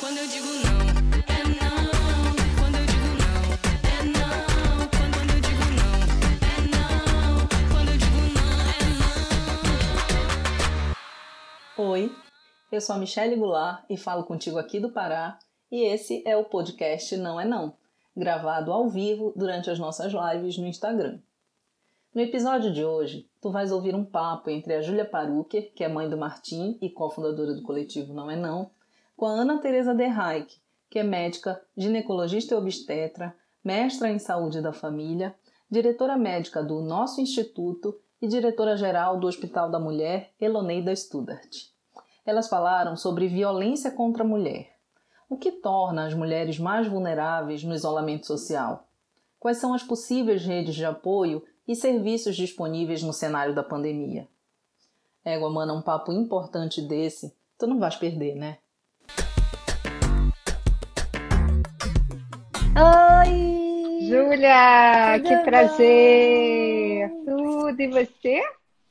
Quando eu digo não, é não. Quando eu digo não, é não. Quando eu digo não, é não. Quando eu digo não, é não. Oi, eu sou a Michelle Goulart e falo contigo aqui do Pará e esse é o podcast Não é Não, gravado ao vivo durante as nossas lives no Instagram. No episódio de hoje, tu vais ouvir um papo entre a Júlia Parucker, que é mãe do Martim e cofundadora do coletivo Não é Não, com a Ana Teresa De Reich, que é médica, ginecologista e obstetra, mestra em saúde da família, diretora médica do nosso instituto e diretora-geral do Hospital da Mulher, Eloneida Studart. Elas falaram sobre violência contra a mulher. O que torna as mulheres mais vulneráveis no isolamento social? Quais são as possíveis redes de apoio e serviços disponíveis no cenário da pandemia? Égua, mana, um papo importante desse, tu não vais perder, né? Oi! Júlia, que bom? prazer! Tudo e você?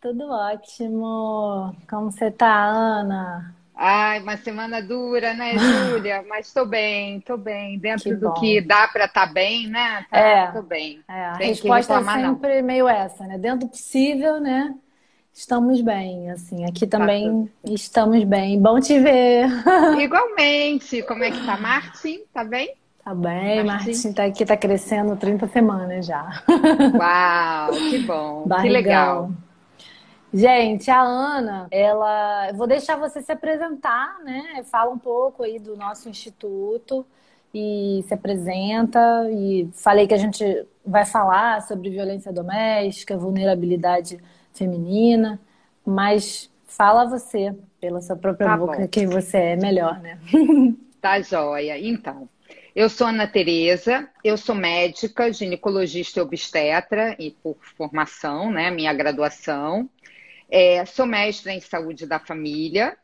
Tudo ótimo. Como você tá, Ana? Ai, uma semana dura, né, Júlia? Mas estou bem, estou bem. Dentro Que do que dá para estar bem, né? Tá, É. Tô bem. É, a Tem que resposta é reclamar, não. sempre meio essa, né? Dentro do possível, né? Estamos bem, assim. Aqui Tá também estamos bem. Bom te ver. Igualmente. Como é que tá, Martin? Tá bem? Tá bem, Martim. Tá aqui, tá crescendo 30 semanas já. Uau, que bom, que Barrigão. legal. Gente, a Ana, ela. Eu vou deixar você se apresentar, né? Fala um pouco aí do nosso instituto e se apresenta. E falei que a gente vai falar sobre violência doméstica, vulnerabilidade feminina, mas fala você, pela sua própria Tá boca, bom. quem você é melhor, né? Tá joia. Então, eu sou Ana Tereza, eu sou médica, ginecologista e obstetra, e por formação, né, minha graduação. É, sou mestra em saúde da família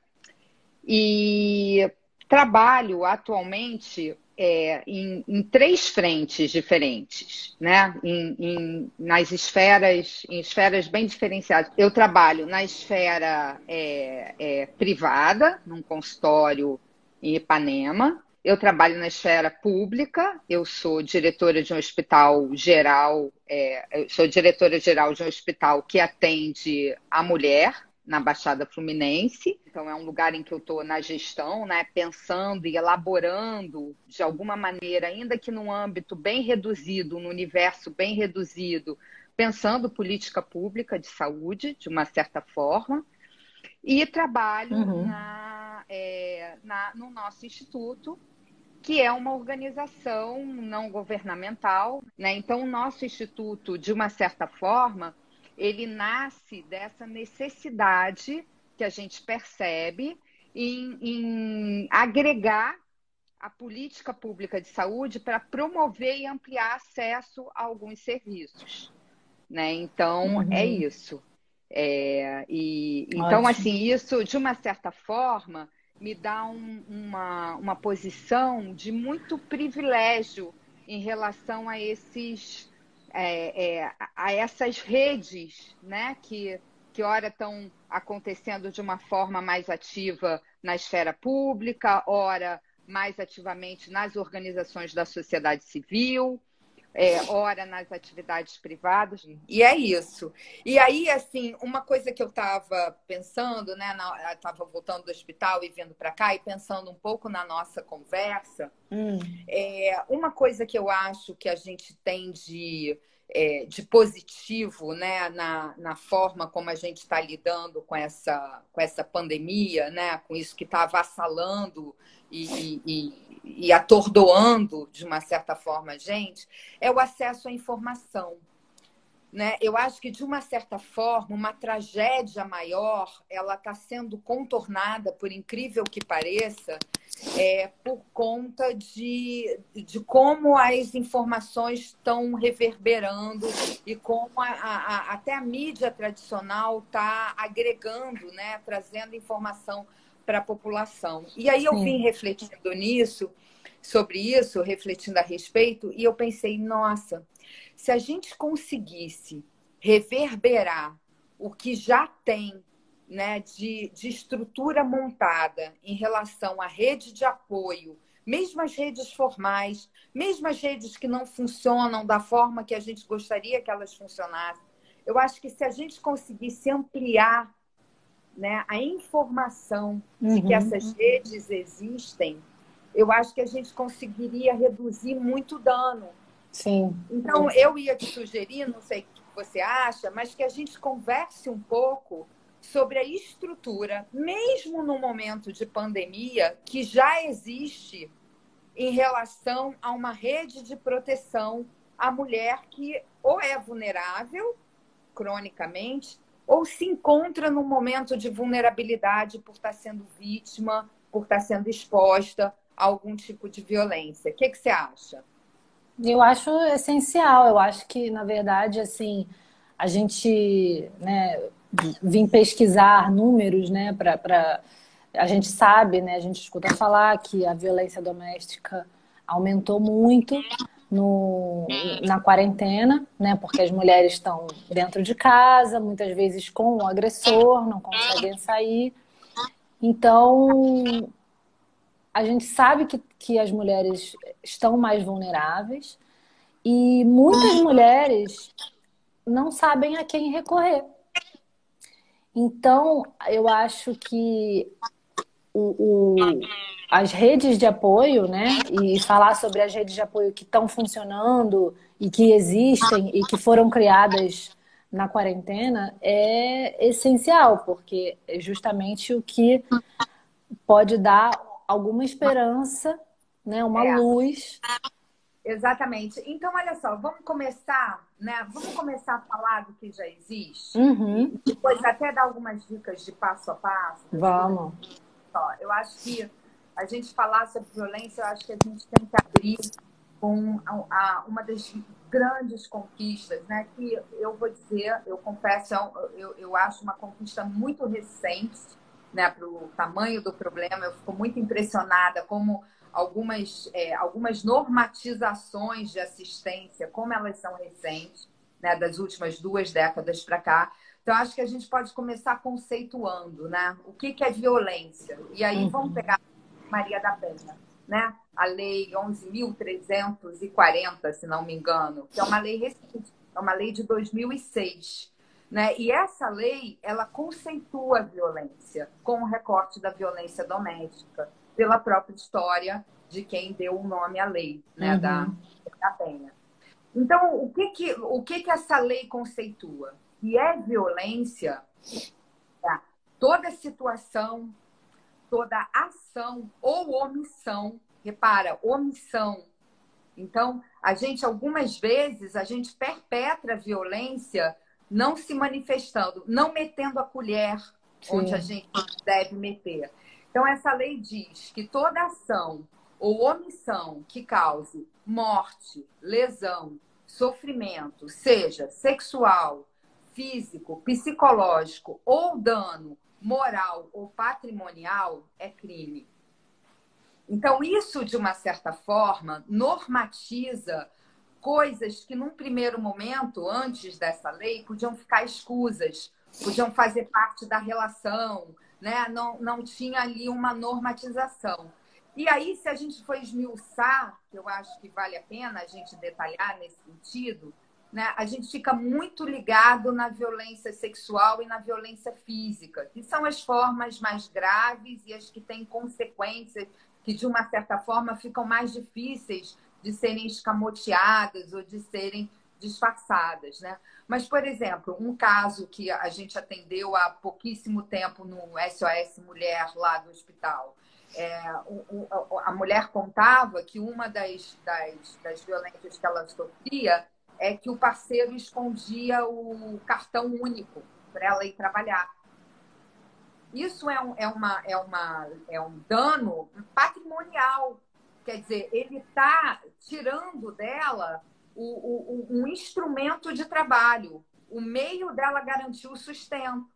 e trabalho atualmente é, em, em três frentes diferentes, né? Em, em- nas esferas, em esferas bem diferenciadas. Eu trabalho na esfera é, é, privada, num consultório em Ipanema. Eu trabalho na esfera pública, eu sou diretora de um hospital geral, é, eu sou diretora geral de um hospital que atende a mulher na Baixada Fluminense. Então é um lugar em que eu estou na gestão, né, pensando e elaborando de alguma maneira, ainda que num âmbito bem reduzido, num universo bem reduzido, pensando política pública de saúde, de uma certa forma. E trabalho Uhum. na, é, na- no nosso instituto, que é uma organização não governamental. Né? Então, o nosso instituto, de uma certa forma, ele nasce dessa necessidade que a gente percebe em, em agregar a política pública de saúde para promover e ampliar acesso a alguns serviços. Né? Então, Uhum. é isso. É, e, então, Ótimo. assim, isso, de uma certa forma, me dá um- uma, uma posição de muito privilégio em relação a esses é, é, a essas redes, né, que, que ora estão acontecendo de uma forma mais ativa na esfera pública, ora mais ativamente nas organizações da sociedade civil, é, ora nas atividades privadas. E é isso. E aí, assim, uma coisa que eu estava pensando, né, estava voltando do hospital e vindo para cá e pensando um pouco na nossa conversa, Hum, é, uma coisa que eu acho que a gente tem de, é, de positivo né, na, na forma como a gente está lidando com essa, com essa pandemia, né, com isso que está avassalando e, e, e- atordoando, de uma certa forma, a gente, é o acesso à informação. Né? Eu acho que, de uma certa forma, uma tragédia maior ela está sendo contornada, por incrível que pareça, é, por conta de, de como as informações estão reverberando e como a- a- a- até a mídia tradicional está agregando, né, trazendo informação para a população. E aí eu Sim. vim refletindo nisso, sobre isso, refletindo a respeito, e eu pensei, nossa, se a gente conseguisse reverberar o que já tem né, de, de estrutura montada em relação à rede de apoio, mesmo as redes formais, mesmo as redes que não funcionam da forma que a gente gostaria que elas funcionassem, eu acho que se a gente conseguisse ampliar né, a informação de que Uhum. essas redes existem, eu acho que a gente conseguiria reduzir muito dano. Sim. Então, eu ia te sugerir, não sei o que você acha, mas que a gente converse um pouco sobre a estrutura, mesmo no momento de pandemia, que já existe em relação a uma rede de proteção à mulher que ou é vulnerável cronicamente ou se encontra num momento de vulnerabilidade por estar sendo vítima, por estar sendo exposta a algum tipo de violência. O que, que você acha? Eu acho essencial. Eu acho que, na verdade, assim, a gente, né, vim pesquisar números, né, para a gente sabe, né, a gente escuta falar que a violência doméstica aumentou muito no, na quarentena, né, porque as mulheres estão dentro de casa, muitas vezes com o agressor, não conseguem sair. Então, a gente sabe que, que as mulheres estão mais vulneráveis e muitas mulheres não sabem a quem recorrer. Então, eu acho que o, o, as redes de apoio, né, e falar sobre as redes de apoio que estão funcionando e que existem e que foram criadas na quarentena é essencial, porque é justamente o que pode dar alguma esperança, né, uma É. luz. Exatamente. Então, olha só, vamos começar, né? Vamos começar a falar do que já existe. Uhum, Depois até dar algumas dicas de passo a passo. vamos. Só. Eu acho que a gente falar sobre violência, eu acho que a gente tem que abrir com a- a- uma das grandes conquistas, né? Que eu vou dizer, eu confesso, é eu, eu acho uma conquista muito recente, né? Para o tamanho do problema, eu fico muito impressionada como algumas, é, algumas normatizações de assistência, como elas são recentes, né? Das últimas duas décadas para cá. Então, acho que a gente pode começar conceituando, né? O que, que é violência? E aí, Uhum. vamos pegar Maria da Penha, né? A Lei 11.340, se não me engano, que é uma lei recente, é uma lei de 2006. Né? E essa lei, ela conceitua a violência com o recorte da violência doméstica, pela própria história de quem deu o nome à lei, né? Uhum. Da, da Penha. Então, o que que, o que que essa lei conceitua? Que é violência tá? toda situação, toda ação ou omissão. Repara, omissão. Então, a gente, algumas vezes, a gente perpetra a violência não se manifestando, não metendo a colher Sim. onde a gente deve meter. Então, essa lei diz que toda ação ou omissão que cause morte, lesão, sofrimento, seja sexual, físico, psicológico ou dano moral ou patrimonial, é crime. Então, isso, de uma certa forma, normatiza coisas que, num primeiro momento, antes dessa lei, podiam ficar escusas, podiam fazer parte da relação, né? não, não tinha ali uma normatização. E aí, se a gente for esmiuçar, que eu acho que vale a pena a gente detalhar nesse sentido, né? a gente fica muito ligado na violência sexual e na violência física, que são as formas mais graves e as que têm consequências que, de uma certa forma, ficam mais difíceis de serem escamoteadas ou de serem disfarçadas. Né? Mas, por exemplo, um caso que a gente atendeu há pouquíssimo tempo no SOS Mulher lá do hospital. É, o- o- a mulher contava que uma das, das, das violências que ela sofria é que o parceiro escondia o cartão único para ela ir trabalhar. Isso é um, é, uma, é, uma, é um dano patrimonial. Quer dizer, ele está tirando dela o, o, um instrumento de trabalho, o meio dela garantir o sustento.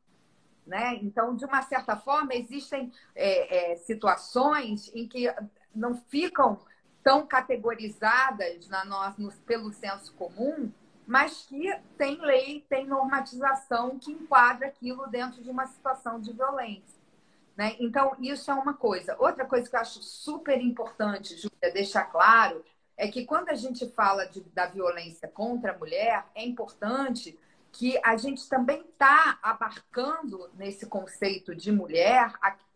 Né? Então, de uma certa forma, existem é, é, situações em que não ficam tão categorizadas na nossa, no- pelo senso comum, mas que tem lei, tem normatização que enquadra aquilo dentro de uma situação de violência. Né? Então, isso é uma coisa. Outra coisa que eu acho super importante, Júlia, deixar claro, é que quando a gente fala de, da violência contra a mulher, é importante que a gente também está abarcando nesse conceito de mulher,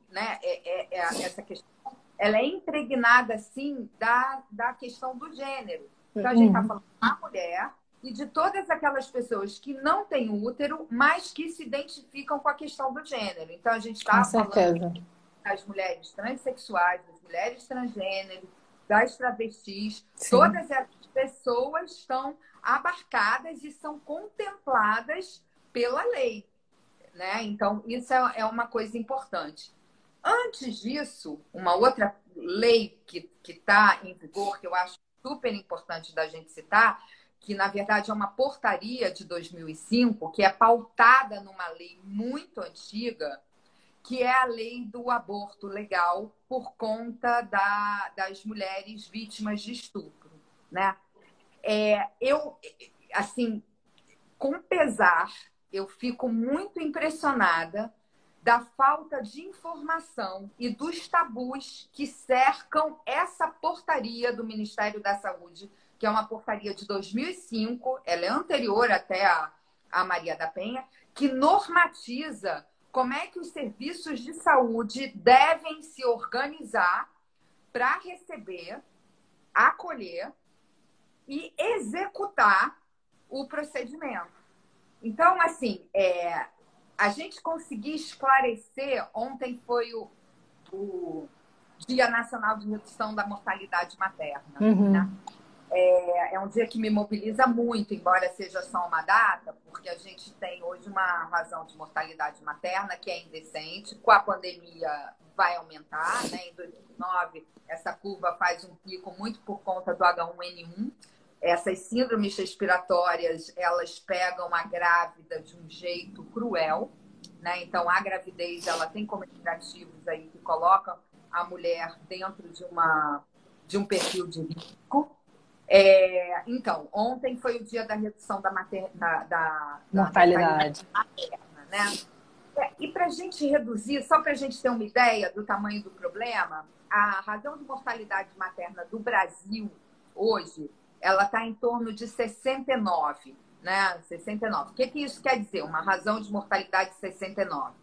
né? É, é, é, essa questão, ela é impregnada, sim, da, da questão do gênero. Então, a gente está falando da mulher e de todas aquelas pessoas que não têm útero, mas que se identificam com a questão do gênero. Então, a gente está falando das mulheres transexuais, das mulheres transgêneros, das travestis, Sim. todas essas pessoas estão abarcadas e são contempladas pela lei. Né? Então, isso é, é uma coisa importante. Antes disso, uma outra lei que está em vigor, que eu acho super importante da gente citar, que na verdade é uma portaria de 2005, que é pautada numa lei muito antiga, que é a lei do aborto legal por conta da, das mulheres vítimas de estupro, né? É, eu, assim, com pesar, eu fico muito impressionada da falta de informação e dos tabus que cercam essa portaria do Ministério da Saúde que é uma portaria de 2005, ela é anterior até a, a Maria da Penha, que normatiza como é que os serviços de saúde devem se organizar para receber, acolher e executar o procedimento. Então, assim, é, a gente conseguir esclarecer, ontem foi o, o Dia Nacional de Redução da Mortalidade Materna, uhum. né? É, é, um dia que me mobiliza muito, embora seja só uma data, porque a gente tem hoje uma razão de mortalidade materna que é indecente. Com a pandemia vai aumentar, né? Em 2009 essa curva faz um pico muito por conta do H1N1. Essas síndromes respiratórias elas pegam a grávida de um jeito cruel, né? Então a gravidez ela tem comunicativos aí que colocam a mulher dentro de uma de um perfil de risco. É, então, ontem foi o dia da redução da, mater... da, da, mortalidade materna, né? É, e para a gente reduzir, só para a gente ter uma ideia do tamanho do problema, a razão de mortalidade materna do Brasil hoje, ela está em torno de 69, né? 69. O que, que isso quer dizer? Uma razão de mortalidade de 69.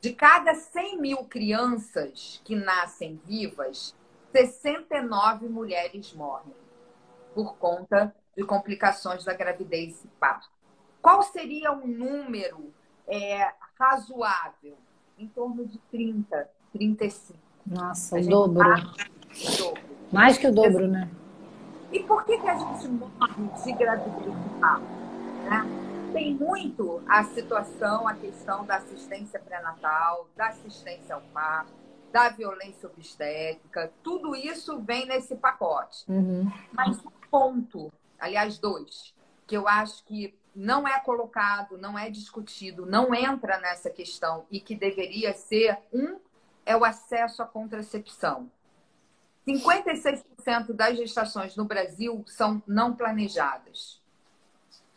De cada 100 mil crianças que nascem vivas, 69 mulheres morrem por conta de complicações da gravidez e parto. Qual seria um número é, razoável? Em torno de 30, 35. Nossa, o dobro. o dobro. Mais que o dobro, né? E por que, que a gente morre de gravidez e parto? Né? Tem muito a situação, a questão da assistência pré-natal, da assistência ao parto, da violência obstétrica, tudo isso vem nesse pacote. Uhum. Mas ponto, aliás, dois, que eu acho que não é colocado, não é discutido, não entra nessa questão e que deveria ser um é o acesso à contracepção. 56% das gestações no Brasil são não planejadas.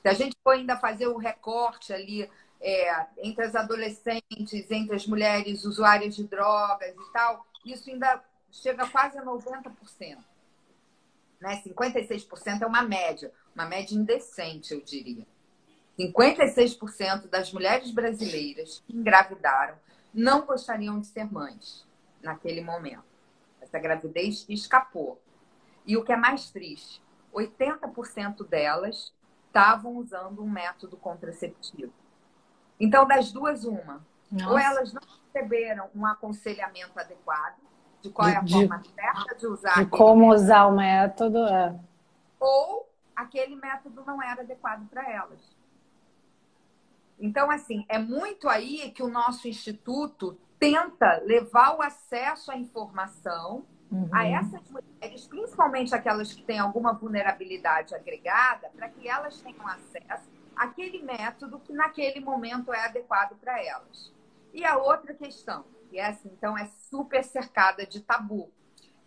Se a gente for ainda fazer o recorte ali é, entre as adolescentes, entre as mulheres usuárias de drogas e tal, isso ainda chega quase a 90% né? 56% é uma média, uma média indecente, eu diria. 56% das mulheres brasileiras que engravidaram não gostariam de ser mães naquele momento. Essa gravidez escapou. E o que é mais triste, 80% delas estavam usando um método contraceptivo. Então, das duas, uma. Nossa. Ou elas não receberam um aconselhamento adequado, de qual é a de, forma certa de usar. De como método. usar o método. É. Ou aquele método não era adequado para elas. Então, assim, é muito aí que o nosso instituto tenta levar o acesso à informação uhum. a essas mulheres, principalmente aquelas que têm alguma vulnerabilidade agregada, para que elas tenham acesso àquele método que naquele momento é adequado para elas. E a outra questão, que essa então é super cercada de tabu,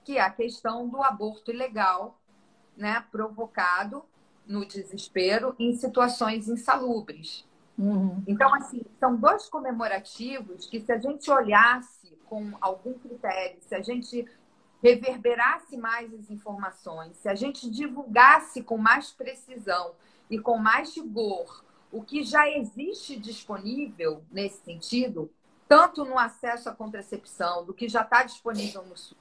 que é a questão do aborto ilegal, né, provocado no desespero em situações insalubres. Uhum. Então, assim, são dois comemorativos que, se a gente olhasse com algum critério, se a gente reverberasse mais as informações, se a gente divulgasse com mais precisão e com mais rigor o que já existe disponível nesse sentido, tanto no acesso à contracepção, do que já está disponível no SUS,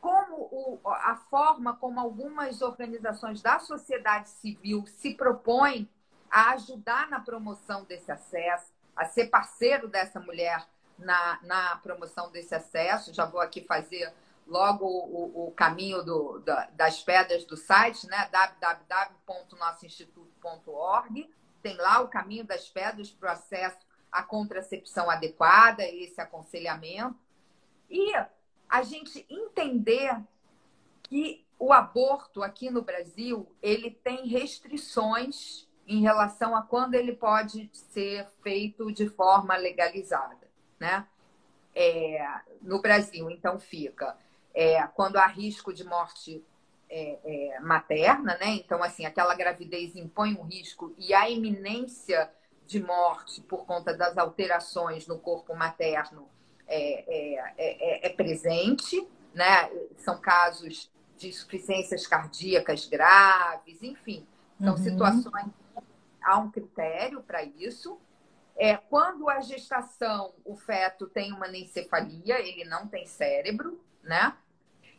como o, a forma como algumas organizações da sociedade civil se propõem a ajudar na promoção desse acesso, a ser parceiro dessa mulher na, na promoção desse acesso. Já vou aqui fazer logo o, o caminho do, da, das pedras do site, né? www.nossoinstituto.org. Tem lá o caminho das pedras para o acesso à contracepção adequada, esse aconselhamento. E a gente entender que o aborto aqui no Brasil ele tem restrições em relação a quando ele pode ser feito de forma legalizada, né? É, no Brasil, então fica é, quando há risco de morte é, é, materna, né? Então, assim, aquela gravidez impõe um risco e a iminência de morte por conta das alterações no corpo materno é, é, é, é presente, né? São casos de insuficiências cardíacas graves, enfim, são Uhum. situações há um critério para isso. É, quando a gestação, o feto tem uma anencefalia, ele não tem cérebro, né?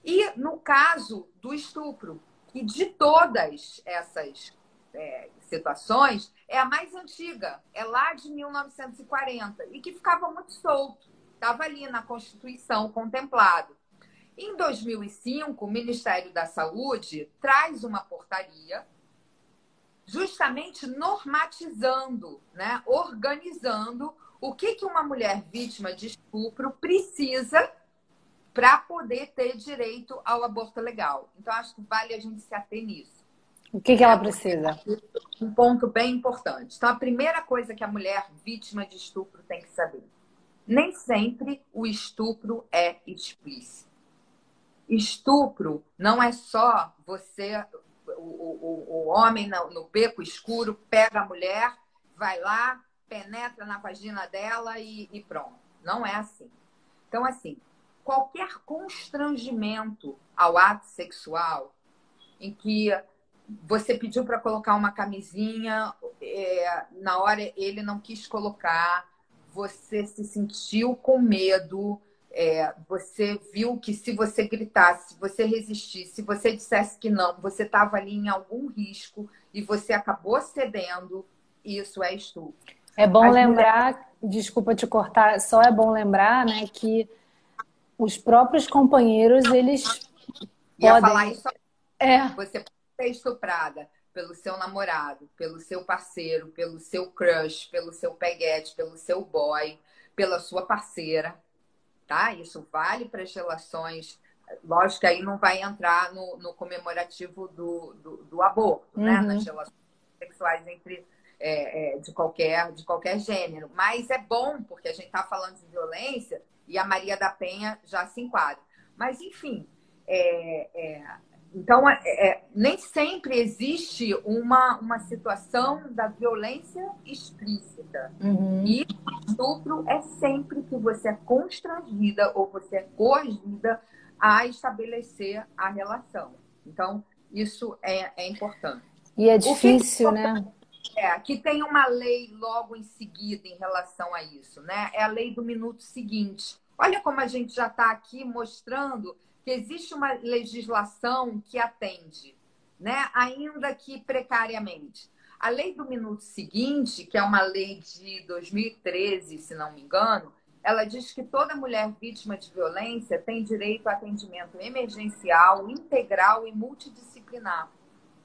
E no caso do estupro, que de todas essas é, situações é a mais antiga, é lá de 1940, e que ficava muito solto, estava ali na Constituição contemplado. Em 2005, o Ministério da Saúde traz uma portaria justamente normatizando, né, organizando o que, que uma mulher vítima de estupro precisa para poder ter direito ao aborto legal. Então, acho que vale a gente se ater nisso. O que, que ela precisa? Um ponto bem importante. Então, a primeira coisa que a mulher vítima de estupro tem que saber: nem sempre o estupro é explícito. Estupro não é só você, o, o, o homem no, no beco escuro, pega a mulher, vai lá, penetra na vagina dela e, e pronto. Não é assim. Então, assim, qualquer constrangimento ao ato sexual em que você pediu para colocar uma camisinha, é, na hora ele não quis colocar, você se sentiu com medo, é, você viu que se você gritasse, se você resistisse, se você dissesse que não, você estava ali em algum risco e você acabou cedendo, isso é estupro. É bom As lembrar, desculpa te cortar, só é bom lembrar, né, que os próprios companheiros, eles Ia podem. falar isso É, Você ser estuprada pelo seu namorado, pelo seu parceiro, pelo seu crush, pelo seu peguete, pelo seu boy, pela sua parceira, tá? Isso vale para as relações. Lógico que aí não vai entrar no, no comemorativo do, do, do aborto, né? Uhum. Nas relações sexuais entre é, é, de qualquer de qualquer gênero. Mas é bom porque a gente está falando de violência e a Maria da Penha já se enquadra. Mas enfim, é, é, então, é, é, nem sempre existe uma, uma situação da violência explícita. uhum. E o estupro é sempre que você é constrangida ou você é coagida a estabelecer a relação. Então, isso é, é importante. E é que que difícil, né? É, que tem uma lei logo em seguida em relação a isso, né? É a lei do minuto seguinte. Olha como a gente já está aqui mostrando que existe uma legislação que atende, né? Ainda que precariamente. A lei do minuto seguinte, que é uma lei de 2013, se não me engano, ela diz que toda mulher vítima de violência tem direito a atendimento emergencial, integral e multidisciplinar.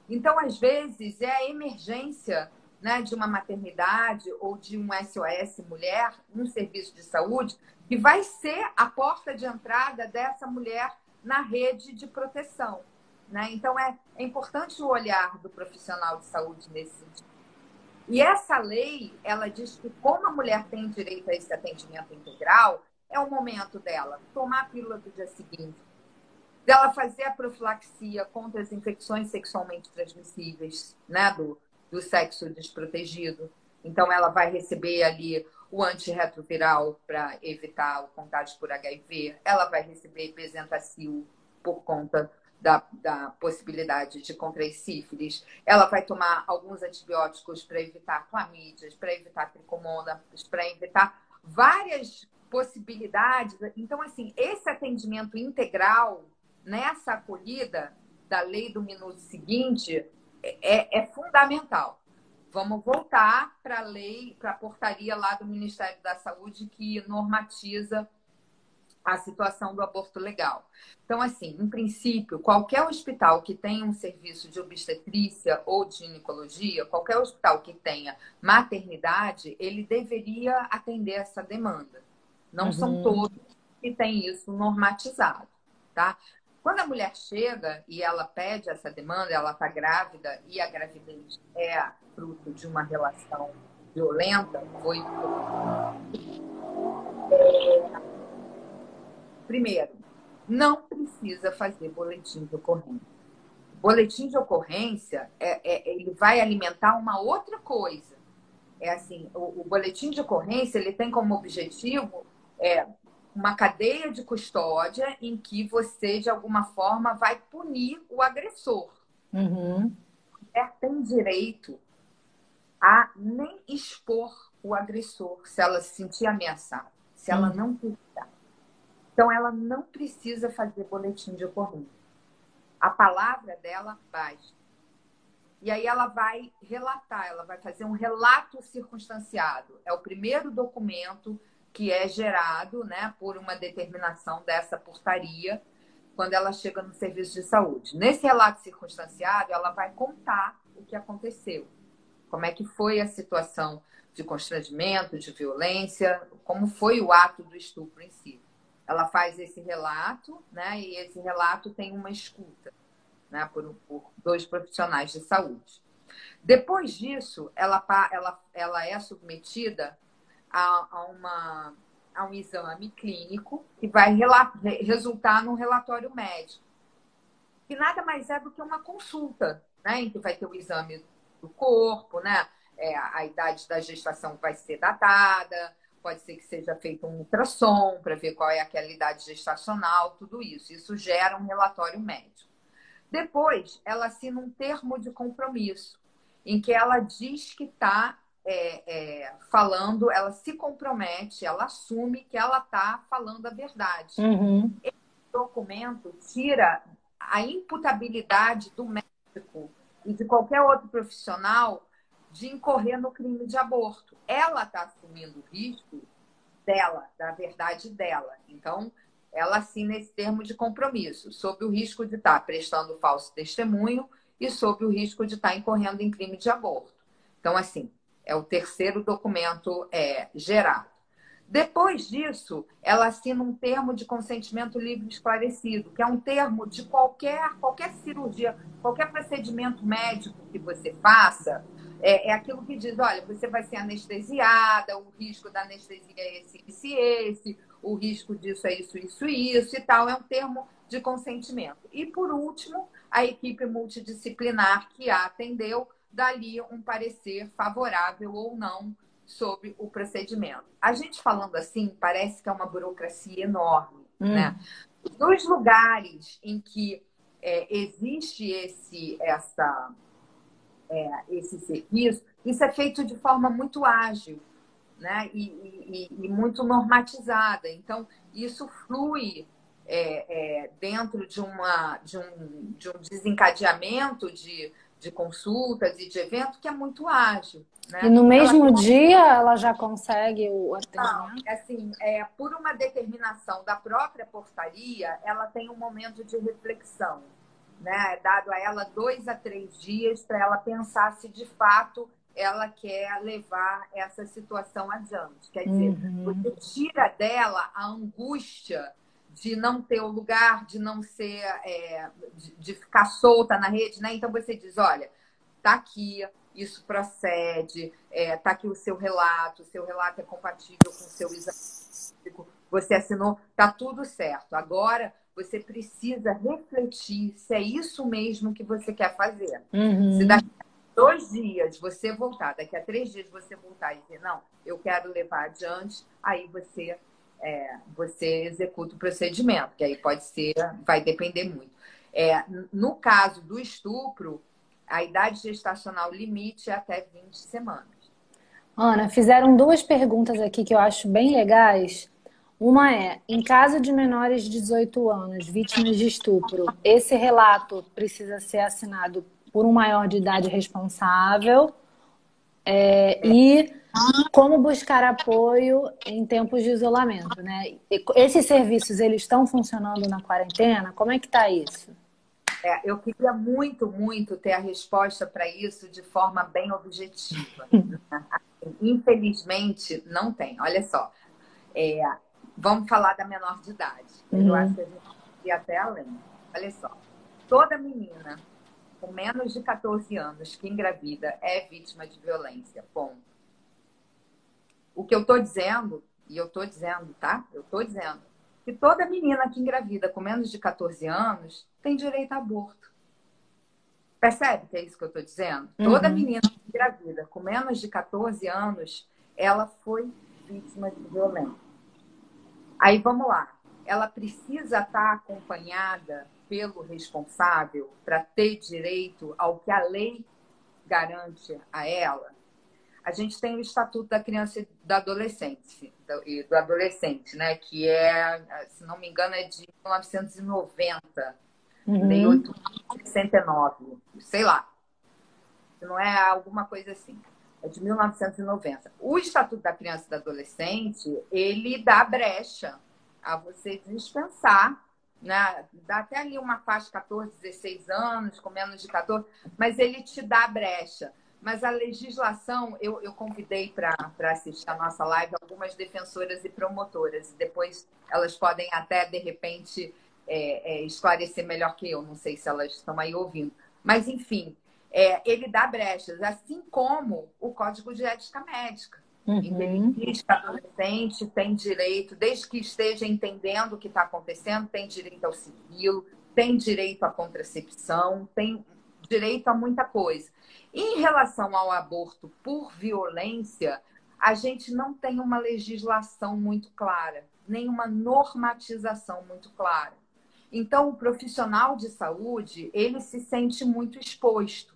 Então, às vezes, é a emergência né, de uma maternidade ou de um SOS mulher, um serviço de saúde, que vai ser a porta de entrada dessa mulher na rede de proteção. Né? Então, é, é importante o olhar do profissional de saúde nesse sentido. E essa lei, ela diz que como a mulher tem direito a esse atendimento integral, é o momento dela tomar a pílula do dia seguinte, dela fazer a profilaxia contra as infecções sexualmente transmissíveis, né, do, do sexo desprotegido. Então, ela vai receber ali o antirretroviral para evitar o contágio por HIV, ela vai receber bezentacil por conta da, da possibilidade de contrair sífilis, ela vai tomar alguns antibióticos para evitar clamídias, para evitar tricomonas, para evitar várias possibilidades. Então, assim, esse atendimento integral nessa acolhida da lei do minuto seguinte é, é fundamental. Vamos voltar para a lei, para a portaria lá do Ministério da Saúde que normatiza a situação do aborto legal. Então, assim, em princípio, qualquer hospital que tenha um serviço de obstetrícia ou de ginecologia, qualquer hospital que tenha maternidade, ele deveria atender essa demanda. Não Uhum. são todos que têm isso normatizado, tá? Quando a mulher chega e ela pede essa demanda, ela está grávida e a gravidez é fruto de uma relação violenta, foi. É, Primeiro, não precisa fazer boletim de ocorrência. Boletim de ocorrência é, é- ele vai alimentar uma outra coisa. É assim, o, o boletim de ocorrência ele tem como objetivo é, uma cadeia de custódia em que você de alguma forma vai punir o agressor. Uhum. mulher tem direito a nem expor o agressor se ela se sentir ameaçada, se ela Hum. não precisar. Então, ela não precisa fazer boletim de ocorrência. A palavra dela basta. E aí ela vai relatar, ela vai fazer um relato circunstanciado. É o primeiro documento que é gerado né, por uma determinação dessa portaria quando ela chega no serviço de saúde. Nesse relato circunstanciado, ela vai contar o que aconteceu, como é que foi a situação de constrangimento, de violência, como foi o ato do estupro em si. Ela faz esse relato, né? E esse relato tem uma escuta, né? Por, por dois profissionais de saúde. Depois disso, ela, ela, ela é submetida a, a uma, a um exame clínico que vai resultar num relatório médico, que nada mais é do que uma consulta, né? Em que vai ter o exame do corpo, né? É, a idade da gestação vai ser datada, pode ser que seja feito um ultrassom para ver qual é aquela idade gestacional, tudo isso. Isso gera um relatório médico. Depois, ela assina um termo de compromisso, em que ela diz que está falando, ela se compromete, ela assume que ela está falando a verdade. Uhum. O documento tira a imputabilidade do médico e de qualquer outro profissional de incorrer no crime de aborto. Ela está assumindo o risco dela, da verdade dela. Então, ela assina esse termo de compromisso, sob o risco de estar prestando falso testemunho e sob o risco de estar incorrendo em crime de aborto. Então, assim, é o terceiro documento é, gerado. Depois disso, ela assina um termo de consentimento livre esclarecido, que é um termo de qualquer, qualquer cirurgia, qualquer procedimento médico que você faça, é, é aquilo que diz, olha, você vai ser anestesiada, o risco da anestesia é esse, esse, esse, o risco disso é isso, isso, isso e tal. É um termo de consentimento. E, por último, a equipe multidisciplinar que a atendeu dali um parecer favorável ou não sobre o procedimento. A gente falando assim, parece que é uma burocracia enorme, Hum. né? Nos lugares em que é, existe esse, essa, é, esse serviço, isso é feito de forma muito ágil, né? E, e- e muito normatizada. Então, isso flui é, é, dentro de, uma, de, um, de um desencadeamento de, de consultas e de evento que é muito ágil. Né? E no Ela mesmo tem- dia ela já consegue o atendimento? assim, é, por uma determinação da própria portaria, ela tem um momento de reflexão, né? É Dado a ela dois a três dias para ela pensar se de fato ela quer levar essa situação adiante. Quer dizer, Uhum. você tira dela a angústia de não ter o lugar, de não ser, é, de, de ficar solta na rede, né? Então você diz, olha, tá aqui, isso procede, é, tá aqui o seu relato, o seu relato é compatível com o seu exame, você assinou, tá tudo certo. Agora você precisa refletir se é isso mesmo que você quer fazer. Uhum. Se daqui a dois dias você voltar, daqui a três dias você voltar e dizer, não, eu quero levar adiante, aí você, é, você executa o procedimento, que aí pode ser, vai depender muito. É, no caso do estupro, a idade gestacional limite é até 20 semanas. Ana, fizeram duas perguntas aqui que eu acho bem legais. Uma é: em caso de menores de 18 anos vítimas de estupro, esse relato precisa ser assinado por um maior de idade responsável? É, e como buscar apoio em tempos de isolamento, né? Esses serviços eles estão funcionando na quarentena? Como é que tá isso? É, eu queria muito, muito ter a resposta para isso de forma bem objetiva. Infelizmente, não tem. Olha só, é, vamos falar da menor de idade. Eu Uhum. acho que a gente ir até além. Olha só, toda menina com menos de 14 anos que engravida é vítima de violência. Ponto. O que eu estou dizendo, e eu estou dizendo, tá? Eu estou dizendo que toda menina que engravida com menos de 14 anos tem direito a aborto. Percebe que é isso que eu estou dizendo? Uhum. Toda menina que engravida com menos de 14 anos, ela foi vítima de violência. Aí vamos lá. Ela precisa estar acompanhada pelo responsável para ter direito ao que a lei garante a ela. A gente tem o Estatuto da Criança e do Adolescente, do- e do adolescente, né? Que é, se não me engano, é de 1990, Uhum. 1869, sei lá. Não é alguma coisa assim. É de 1990. O Estatuto da Criança e do Adolescente, ele dá brecha a você dispensar, né? Dá até ali uma faixa 14, 16 anos, com menos de 14, mas ele te dá brecha. Mas a legislação, eu, eu convidei para assistir a nossa live algumas defensoras e promotoras. Depois elas podem até, de repente, é, é, esclarecer melhor que eu. Não sei se elas estão aí ouvindo. Mas, enfim, é, ele dá brechas, assim como o Código de Ética Médica. Uhum. diz que adolescente tem direito, desde que esteja entendendo o que está acontecendo, tem direito ao sigilo, tem direito à contracepção, tem direito a muita coisa. Em relação ao aborto por violência, a gente não tem uma legislação muito clara, nem uma normatização muito clara. Então, o profissional de saúde, ele se sente muito exposto,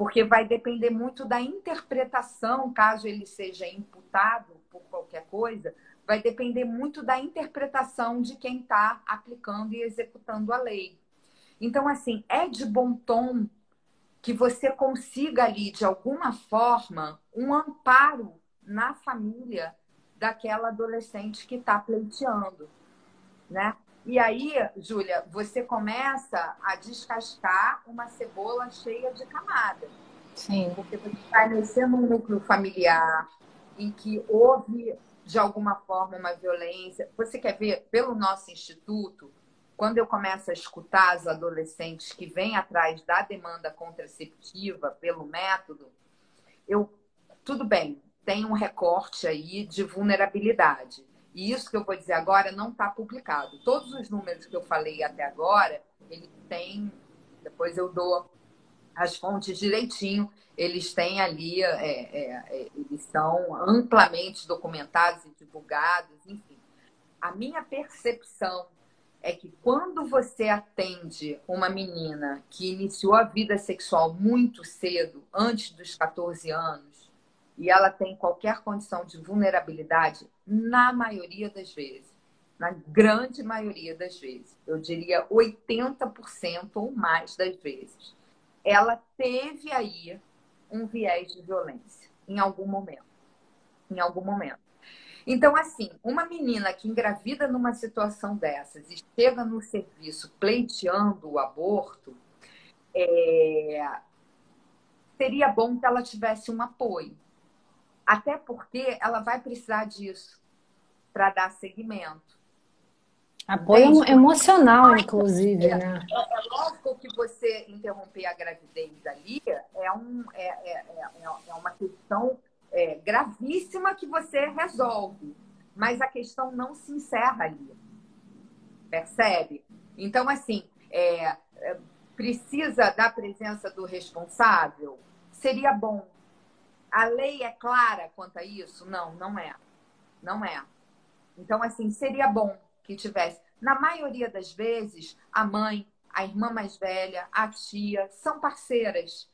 porque vai depender muito da interpretação, caso ele seja imputado por qualquer coisa, vai depender muito da interpretação de quem está aplicando e executando a lei. Então, assim, é de bom tom que você consiga ali, de alguma forma, um amparo na família daquela adolescente que está pleiteando, né? E aí, Júlia, você começa a descascar uma cebola cheia de camadas. Sim. Porque você vai mexer num núcleo familiar em que houve, de alguma forma, uma violência. Você quer ver, pelo nosso instituto, quando eu começo a escutar as adolescentes que vêm atrás da demanda contraceptiva pelo método, eu, tudo bem, tem um recorte aí de vulnerabilidade. E isso que eu vou dizer agora não está publicado. Todos os números que eu falei até agora, ele tem, depois eu dou as fontes direitinho, eles têm ali, é, é, é, eles são amplamente documentados e divulgados, enfim. A minha percepção é que quando você atende uma menina que iniciou a vida sexual muito cedo, antes dos 14 anos, e ela tem qualquer condição de vulnerabilidade, na maioria das vezes, na grande maioria das vezes, eu diria 80% ou mais das vezes, ela teve aí um viés de violência em algum momento. Em algum momento. Então, assim, uma menina que engravida numa situação dessas e chega no serviço pleiteando o aborto, é... seria bom que ela tivesse um apoio. Até porque ela vai precisar disso para dar seguimento. Apoio Entende? emocional, inclusive, né? É lógico que você interromper a gravidez ali é, um, é, é, é, é uma questão é, gravíssima que você resolve. Mas a questão não se encerra ali. Percebe? Então, assim, é, é, precisa da presença do responsável? Seria bom. A lei é clara quanto a isso? Não, não é. Não é. Então, assim, seria bom que tivesse. Na maioria das vezes, a mãe, a irmã mais velha, a tia, são parceiras.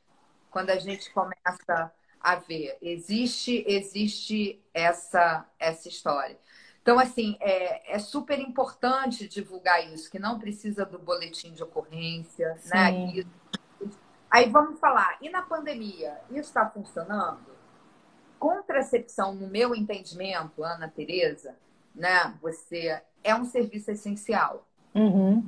Quando a gente começa a ver, existe, existe essa, essa história. Então, assim, é, é super importante divulgar isso, que não precisa do boletim de ocorrência, né? Sim. Isso. Aí vamos falar, e na pandemia, isso está funcionando? Contracepção, no meu entendimento, Ana Tereza, né? Você é um serviço essencial. Uhum.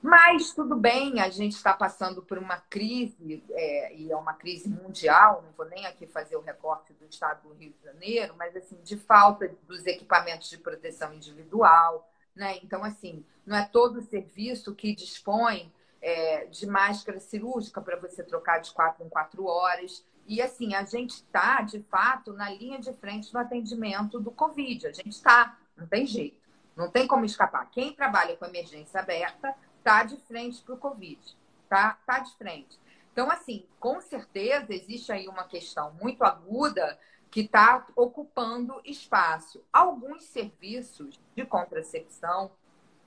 Mas tudo bem, a gente está passando por uma crise, é, e é uma crise mundial, não vou nem aqui fazer o recorte do estado do Rio de Janeiro, mas assim, de falta dos equipamentos de proteção individual, né? Então, assim, não é todo serviço que dispõe é, de máscara cirúrgica para você trocar de quatro em quatro horas. E assim, a gente está, de fato, na linha de frente do atendimento do Covid. A gente está, não tem jeito, não tem como escapar. Quem trabalha com emergência aberta está de frente para o Covid, tá? Tá de frente. Então, assim, com certeza existe aí uma questão muito aguda que está ocupando espaço. Alguns serviços de contracepção,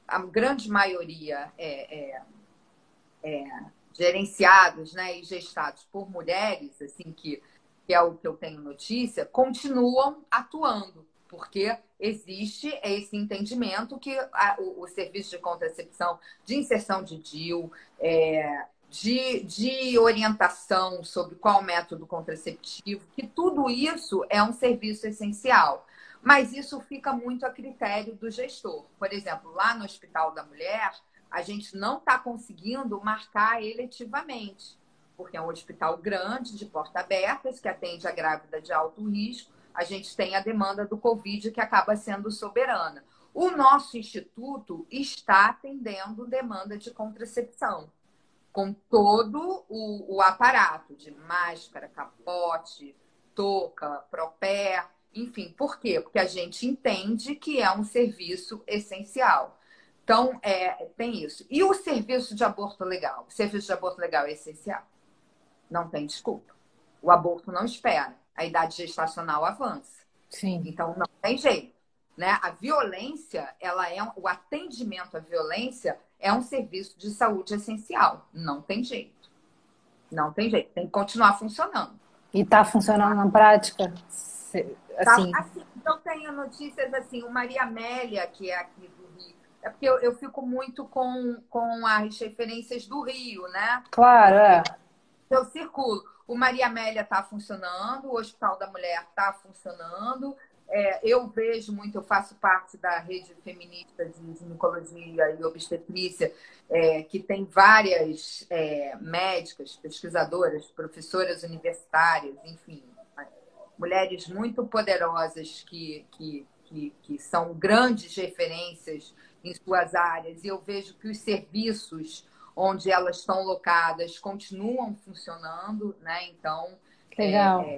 a grande maioria é, é, é, gerenciados né, e gestados por mulheres, assim que, que é o que eu tenho notícia, continuam atuando porque existe esse entendimento que a, o, o, serviço de contracepção, de inserção de DIL, é, de, de orientação sobre qual método contraceptivo, que tudo isso é um serviço essencial. Mas isso fica muito a critério do gestor. Por exemplo, lá no Hospital da Mulher, a gente não está conseguindo marcar eletivamente, porque é um hospital grande, de porta abertas, que atende a grávida de alto risco a gente tem a demanda do Covid que acaba sendo soberana. O nosso instituto está atendendo demanda de contracepção, com todo o, o aparato de máscara, capote, touca, propé, enfim. Por quê? Porque a gente entende que é um serviço essencial. Então, é, tem isso. E o serviço de aborto legal? O serviço de aborto legal é essencial. Não tem desculpa. O aborto não espera a idade gestacional avança. Sim. Então não tem jeito, né? A violência, ela é o atendimento à violência é um serviço de saúde essencial. Não tem jeito. Não tem jeito. Tem que continuar funcionando. E está funcionando na prática? Assim. Tá, assim, eu tenho notícias assim, o Maria Amélia, que é aqui. É porque eu, eu fico muito com, com as referências do Rio, né? Claro, é. Eu circulo. O Maria Amélia está funcionando, o Hospital da Mulher está funcionando. É, eu vejo muito, eu faço parte da rede feminista de ginecologia e obstetrícia, é, que tem várias é, médicas, pesquisadoras, professoras universitárias, enfim, mulheres muito poderosas que, que, que, que são grandes referências em suas áreas. E eu vejo que os serviços onde elas estão locadas continuam funcionando, né? Então. Legal. É,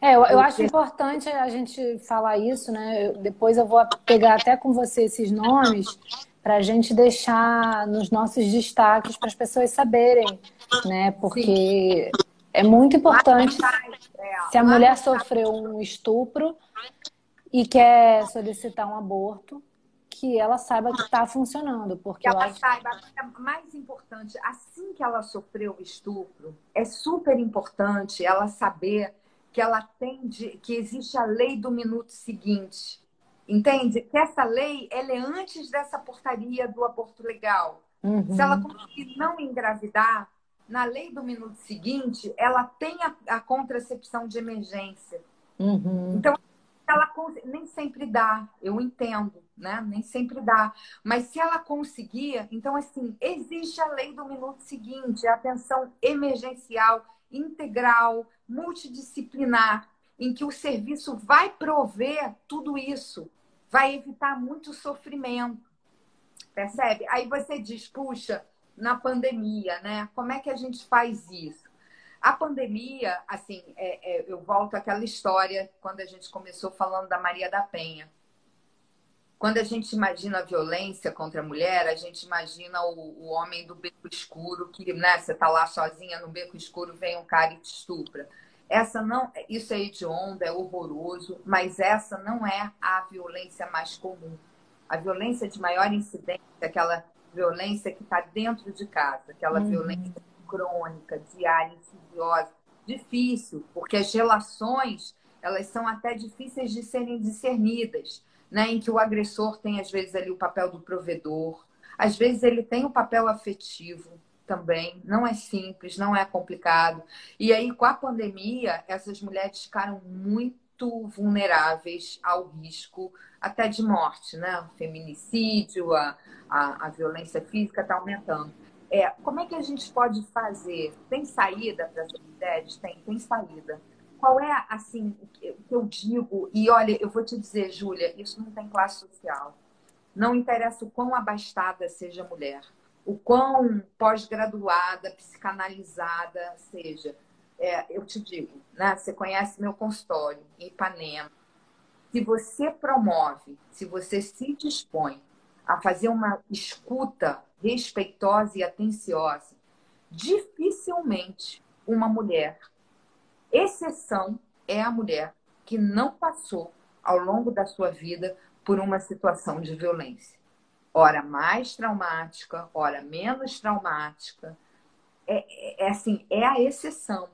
é eu, eu acho importante a gente falar isso, né? Eu, depois eu vou pegar até com você esses nomes para a gente deixar nos nossos destaques para as pessoas saberem, né? Porque Sim. é muito importante se a mulher sofreu um estupro e quer solicitar um aborto, que ela saiba que está funcionando. Porque que ela acho... saiba, é mais importante, assim que ela sofreu o estupro, é super importante ela saber que ela tem de, que existe a lei do minuto seguinte. Entende? Que essa lei ela é antes dessa portaria do aborto legal. Uhum. Se ela conseguir não engravidar, na lei do minuto seguinte, ela tem a, a contracepção de emergência. Uhum. Então, ela nem sempre dá, eu entendo né? Nem sempre dá. Mas se ela conseguir, então, assim, existe a lei do minuto seguinte, a atenção emergencial, integral, multidisciplinar, em que o serviço vai prover tudo isso, vai evitar muito sofrimento. Percebe? Aí você diz, puxa, na pandemia, né? Como é que a gente faz isso? A pandemia, assim, é, é, eu volto àquela história quando a gente começou falando da Maria da Penha quando a gente imagina a violência contra a mulher, a gente imagina o, o homem do beco escuro, que né, você tá lá sozinha no beco escuro, vem um cara e te estupra. Essa não, isso é hediondo, é horroroso, mas essa não é a violência mais comum. A violência de maior incidência, aquela violência que está dentro de casa, aquela Uhum. violência crônica, diária, insidiosa, difícil, porque as relações elas são até difíceis de serem discernidas, né? Em que o agressor tem às vezes ali o papel do provedor, às vezes ele tem o papel afetivo também, não é simples, não é complicado. E aí com a pandemia, essas mulheres ficaram muito vulneráveis ao risco até de morte, né? O feminicídio, a, a, a violência física está aumentando. É, como é que a gente pode fazer? Tem saída para as mulheres? Tem, tem saída. Qual é, assim, o que eu digo? E olha, eu vou te dizer, Júlia, isso não tem classe social. Não interessa o quão abastada seja a mulher, o quão pós-graduada, psicanalizada seja. É, eu te digo, né? Você conhece meu consultório em Ipanema. Se você promove, se você se dispõe a fazer uma escuta respeitosa e atenciosa, dificilmente uma mulher, exceção é a mulher que não passou ao longo da sua vida por uma situação de violência. Ora mais traumática, ora menos traumática. É, é, é assim, é a exceção.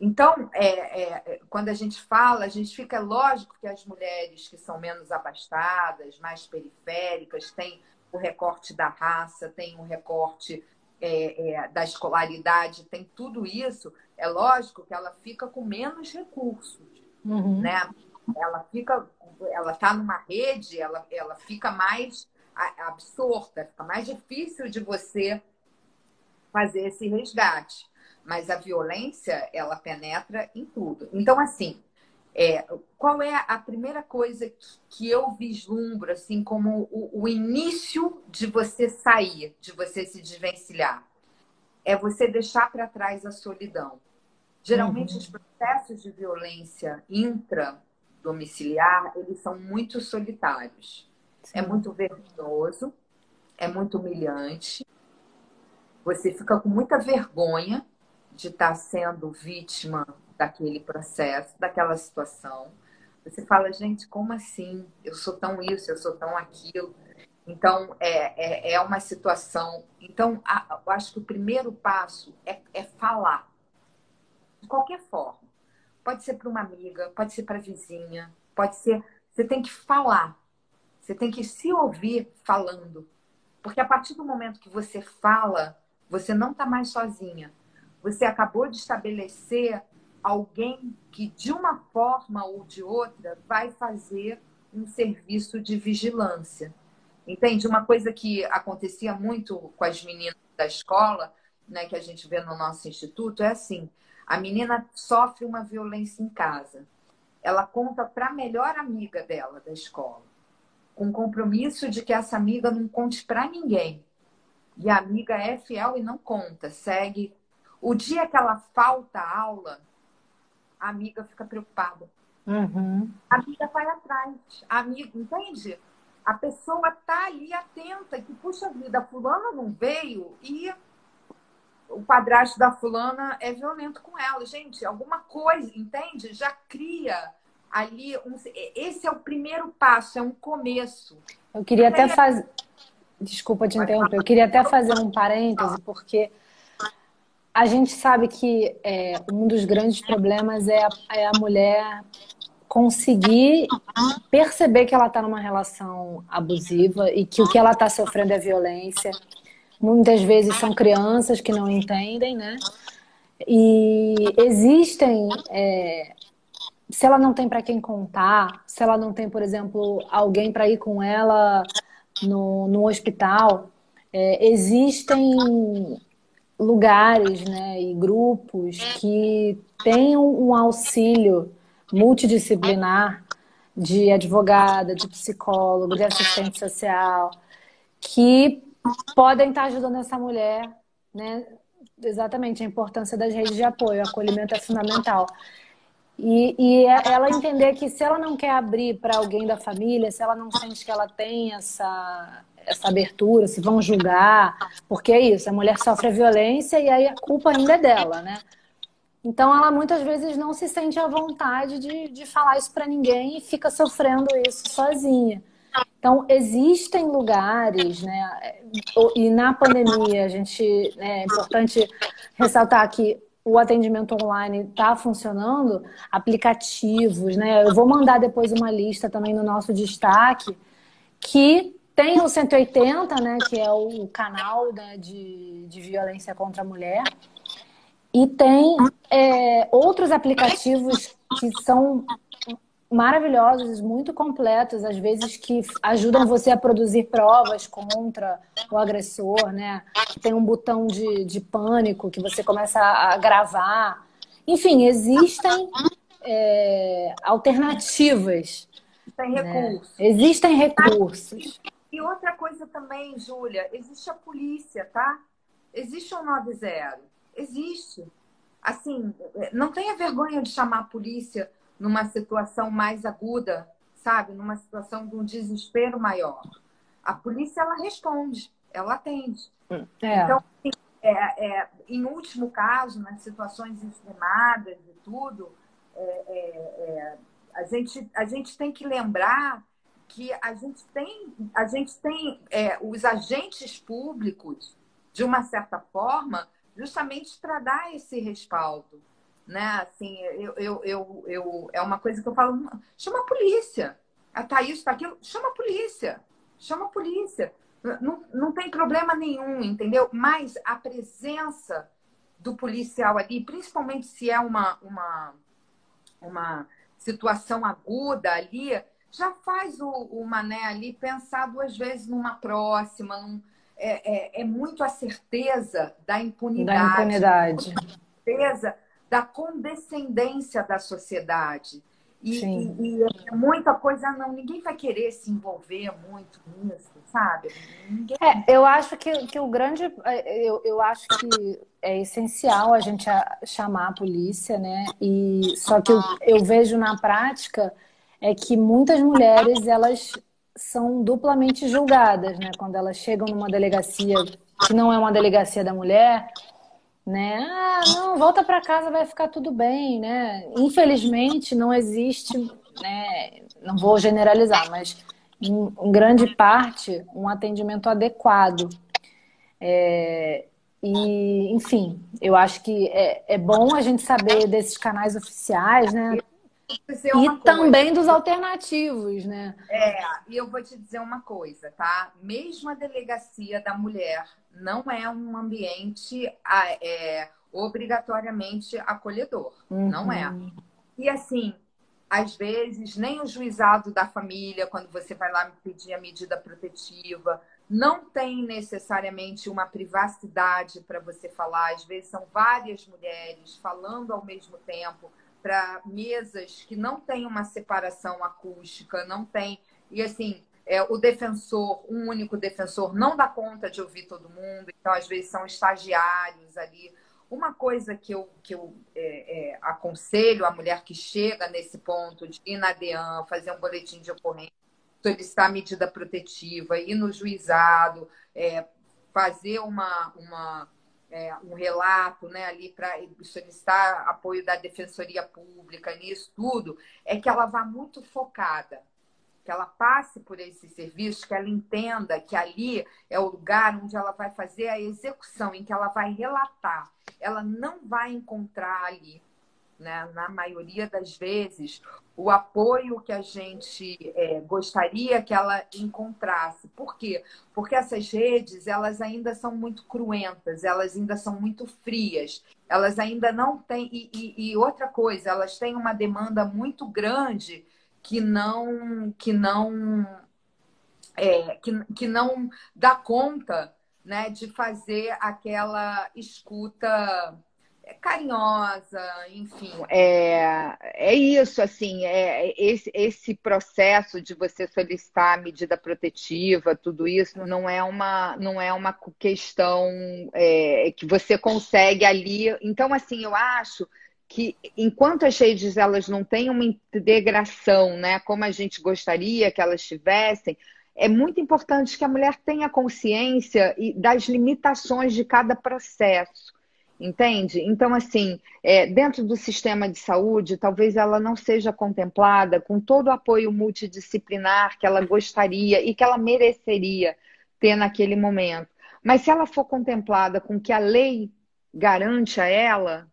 Então, é, é, quando a gente fala, a gente fica, é lógico que as mulheres que são menos abastadas, mais periféricas, têm o recorte da raça, tem o recorte é, é, da escolaridade, tem tudo isso. É lógico que ela fica com menos recursos, Uhum. né? Ela fica, ela está numa rede, ela, ela fica mais absorta, fica mais difícil de você fazer esse resgate. Mas a violência, ela penetra em tudo. Então, assim, é, qual é a primeira coisa que, que eu vislumbro, assim, como o, o início de você sair, de você se desvencilhar? É você deixar para trás a solidão. Geralmente, Uhum. os processos de violência intradomiciliar, eles são muito solitários. É muito vergonhoso, é muito humilhante. Você fica com muita vergonha de estar sendo vítima daquele processo, daquela situação. Você fala, gente, como assim? Eu sou tão isso, eu sou tão aquilo. Então, é, é, é uma situação. Então, a- eu acho que o primeiro passo é, é falar. De qualquer forma. Pode ser para uma amiga, pode ser para vizinha, pode ser. Você tem que falar. Você tem que se ouvir falando. Porque a partir do momento que você fala, você não está mais sozinha. Você acabou de estabelecer alguém que, de uma forma ou de outra, vai fazer um serviço de vigilância. Entende? Uma coisa que acontecia muito com as meninas da escola, né, que a gente vê no nosso instituto, é assim: a menina sofre uma violência em casa. Ela conta para a melhor amiga dela da escola, com compromisso de que essa amiga não conte para ninguém. E a amiga é fiel e não conta, segue. O dia que ela falta a aula, a amiga fica preocupada. Uhum. A amiga vai atrás. A amiga, entende? A pessoa tá ali atenta, que, puxa vida, a fulana não veio e o padrasto da fulana é violento com ela. Gente, alguma coisa, entende? Já cria ali um. Esse é o primeiro passo, é um começo. Eu queria até fazer. Desculpa te interromper. Eu queria até fazer um parêntese, porque a gente sabe que é, um dos grandes problemas é a, é a mulher conseguir perceber que ela está numa relação abusiva e que o que ela está sofrendo é violência. Muitas vezes são crianças que não entendem, né? E existem é, se ela não tem para quem contar, se ela não tem, por exemplo, alguém para ir com ela no, no hospital, é, existem lugares né, e grupos que têm um auxílio multidisciplinar de advogada, de psicólogo, de assistente social, que podem estar ajudando essa mulher, né? Exatamente, a importância das redes de apoio, o acolhimento é fundamental. E, e é- ela entender que se ela não quer abrir para alguém da família, se ela não sente que ela tem essa, essa abertura, se vão julgar, porque é isso, a mulher sofre a violência e aí a culpa ainda é dela, né? Então ela muitas vezes não se sente à vontade de, de falar isso para ninguém e fica sofrendo isso sozinha. Então existem lugares, né? E na pandemia a gente né, é importante ressaltar que o atendimento online está funcionando, aplicativos, né? Eu vou mandar depois uma lista também no nosso destaque que tem o 180, né? Que é o canal né, de, de violência contra a mulher. E tem é, outros aplicativos que são maravilhosos, muito completos, às vezes que ajudam você a produzir provas contra o agressor, né? Tem um botão de, de pânico que você começa a gravar. Enfim, existem é, alternativas. Tem né? recurso. Existem recursos. E outra coisa também, Júlia, existe a polícia, tá? Existe o 90. Existe. Assim, não tenha vergonha de chamar a polícia numa situação mais aguda, sabe? Numa situação de um desespero maior. A polícia, ela responde, ela atende. É. Então, assim, é, é, em último caso, nas situações extremadas e tudo, é, é, é, a, gente, a gente tem que lembrar que a gente tem, a gente tem é, os agentes públicos, de uma certa forma, justamente para dar esse respaldo. Né? Assim, eu, eu, eu, eu, é uma coisa que eu falo, chama a polícia. Ah, tá isso, tá aquilo, chama a polícia. Chama a polícia. Não, não tem problema nenhum, entendeu? Mas a presença do policial ali, principalmente se é uma, uma, uma situação aguda ali, já faz o, o mané ali pensar duas vezes numa próxima. Num, é, é, é, muito a certeza da impunidade. Da impunidade. A certeza da condescendência da sociedade. E, e, e, é muita coisa, não, ninguém vai querer se envolver muito nisso, sabe? Ninguém... É, eu acho que, que o grande. Eu, eu acho que é essencial a gente chamar a polícia, né? E só que eu, eu vejo na prática é que muitas mulheres elas são duplamente julgadas, né? Quando elas chegam numa delegacia que não é uma delegacia da mulher, né? Ah, não, volta para casa, vai ficar tudo bem, né? Infelizmente não existe, né? Não vou generalizar, mas em, grande parte um atendimento adequado. É, e, enfim, eu acho que é, é bom a gente saber desses canais oficiais, né? E também dos alternativos, né? É, e eu vou te dizer uma coisa, tá? Mesmo a delegacia da mulher não é um ambiente é, obrigatoriamente acolhedor. Uhum. Não é. E assim, às vezes, nem o juizado da família, quando você vai lá pedir a medida protetiva, não tem necessariamente uma privacidade para você falar. Às vezes são várias mulheres falando ao mesmo tempo para mesas que não tem uma separação acústica, não tem. E assim, é, o defensor, um único defensor, não dá conta de ouvir todo mundo, então às vezes são estagiários ali. Uma coisa que eu, que eu é, é, aconselho a mulher que chega nesse ponto de ir na DEAN, fazer um boletim de ocorrência, solicitar medida protetiva, ir no juizado, é, fazer uma, uma é, um relato né, ali para solicitar apoio da Defensoria Pública nisso tudo, é que ela vá muito focada, que ela passe por esse serviço, que ela entenda que ali é o lugar onde ela vai fazer a execução, em que ela vai relatar. Ela não vai encontrar ali né, na maioria das vezes, o apoio que a gente é, gostaria que ela encontrasse. Por quê? Porque essas redes, elas ainda são muito cruentas, elas ainda são muito frias, elas ainda não têm... E, e, e outra coisa, elas têm uma demanda muito grande que não... Que não é, que, que não dá conta né, de fazer aquela escuta carinhosa, enfim. É, é isso, assim, é esse, esse processo de você solicitar medida protetiva, tudo isso não é uma, não é uma questão é, que você consegue ali. Então, assim, eu acho que enquanto as redes elas não têm uma integração, né, como a gente gostaria que elas tivessem, é muito importante que a mulher tenha consciência das limitações de cada processo. Entende? Então, assim, é, dentro do sistema de saúde, talvez ela não seja contemplada com todo o apoio multidisciplinar que ela gostaria e que ela mereceria ter naquele momento. Mas se ela for contemplada com o que a lei garante a ela,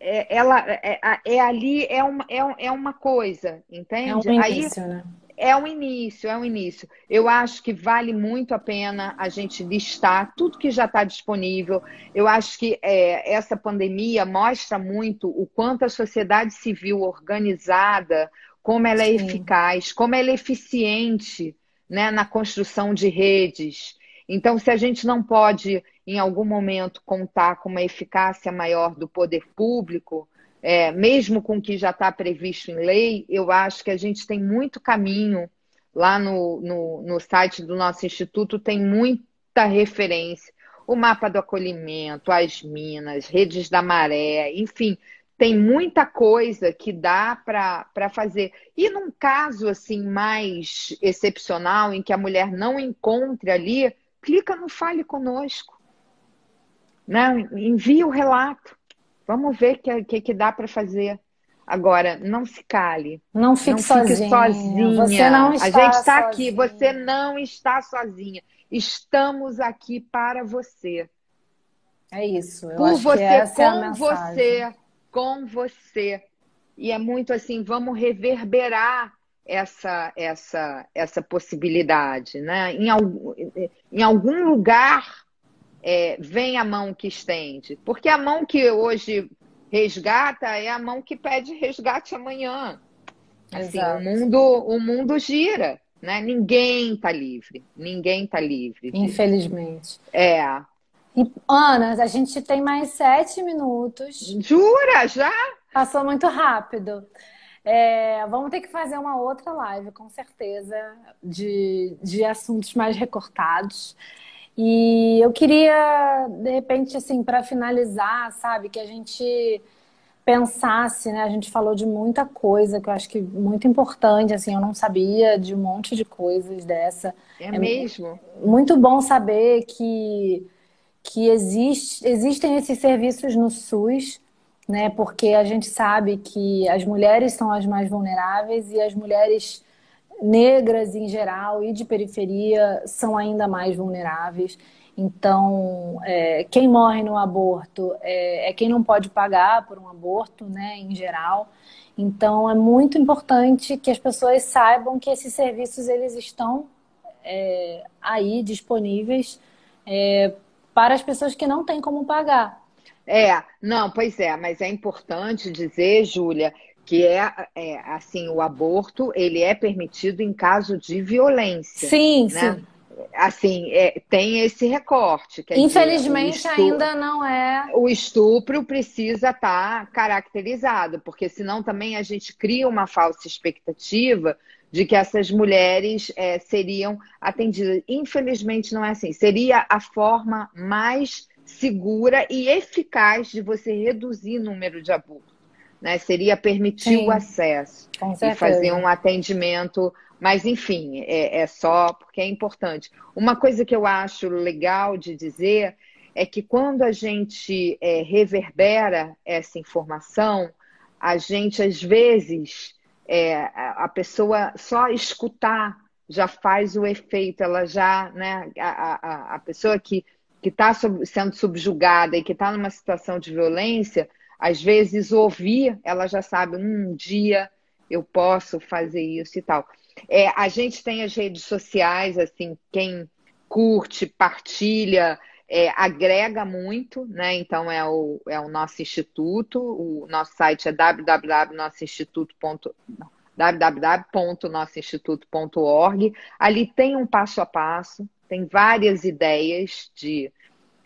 é, ela é, é, é ali é uma, é, é uma coisa, entende? É um início, Aí, né? É um início, é um início. Eu acho que vale muito a pena a gente listar tudo que já está disponível. Eu acho que é, essa pandemia mostra muito o quanto a sociedade civil organizada, como ela é Sim. eficaz, como ela é eficiente né, na construção de redes. Então, se a gente não pode, em algum momento, contar com uma eficácia maior do poder público, é, mesmo com o que já está previsto em lei, eu acho que a gente tem muito caminho. Lá no, no, no site do nosso instituto tem muita referência. O mapa do acolhimento, as minas, redes da maré, enfim, tem muita coisa que dá para fazer. E num caso assim mais excepcional, em que a mulher não encontre ali, clica no Fale Conosco. Né? Envia o relato. Vamos ver o que, que, que dá para fazer. Agora, não se cale. Não fique, não sozinha. fique sozinha. Você não está A gente está aqui, você não está sozinha. Estamos aqui para você. É isso. Eu Por você, é com mensagem. você, com você. E é muito assim, vamos reverberar essa essa essa possibilidade, né? Em em algum lugar é, vem a mão que estende, porque a mão que hoje resgata é a mão que pede resgate amanhã. Assim, Exato. o mundo o mundo gira, né? Ninguém está livre, ninguém está livre. Infelizmente. É, E, Ana, a gente tem mais sete minutos. jura já? Passou muito rápido. É, vamos ter que fazer uma outra live, com certeza, de, de assuntos mais recortados. E eu queria, de repente, assim, para finalizar, sabe, que a gente pensasse, né? A gente falou de muita coisa que eu acho que muito importante, assim, eu não sabia de um monte de coisas dessa. É, mesmo. Muito bom saber que, que existe, existem esses serviços no SUS, né? Porque a gente sabe que as mulheres são as mais vulneráveis e as mulheres negras em geral e de periferia são ainda mais vulneráveis. Então, é, quem morre no aborto é, é quem não pode pagar por um aborto, né, em geral. Então, é muito importante que as pessoas saibam que esses serviços eles estão é, aí disponíveis é, para as pessoas que não têm como pagar. É, não, pois é, mas é importante dizer, Júlia, que é, é, assim, o aborto ele é permitido em caso de violência. Sim, né? sim. Assim, é, tem esse recorte. dizer, Infelizmente o estu- ainda não é. O estupro precisa estar caracterizado, porque senão também a gente cria uma falsa expectativa de que essas mulheres é, seriam atendidas. Infelizmente não é assim. Seria a forma mais segura e eficaz de você reduzir o número de abortos. Né? Seria permitir Sim. o acesso e fazer um atendimento. Mas, enfim, é, é só porque é importante. Uma coisa que eu acho legal de dizer é que quando a gente é, reverbera essa informação, a gente, às vezes, é, a pessoa só escutar já faz o efeito, ela já, né, a, a, a pessoa que está sendo subjugada e que está numa situação de violência, às vezes ouvir, ela já sabe, "Hum, um dia eu posso fazer isso e tal. É, a gente tem as redes sociais, assim, quem curte, partilha, é, agrega muito, né? Então é o, é o nosso instituto, o nosso site é www.nossoinstituto.org. Ali tem um passo a passo, tem várias ideias de,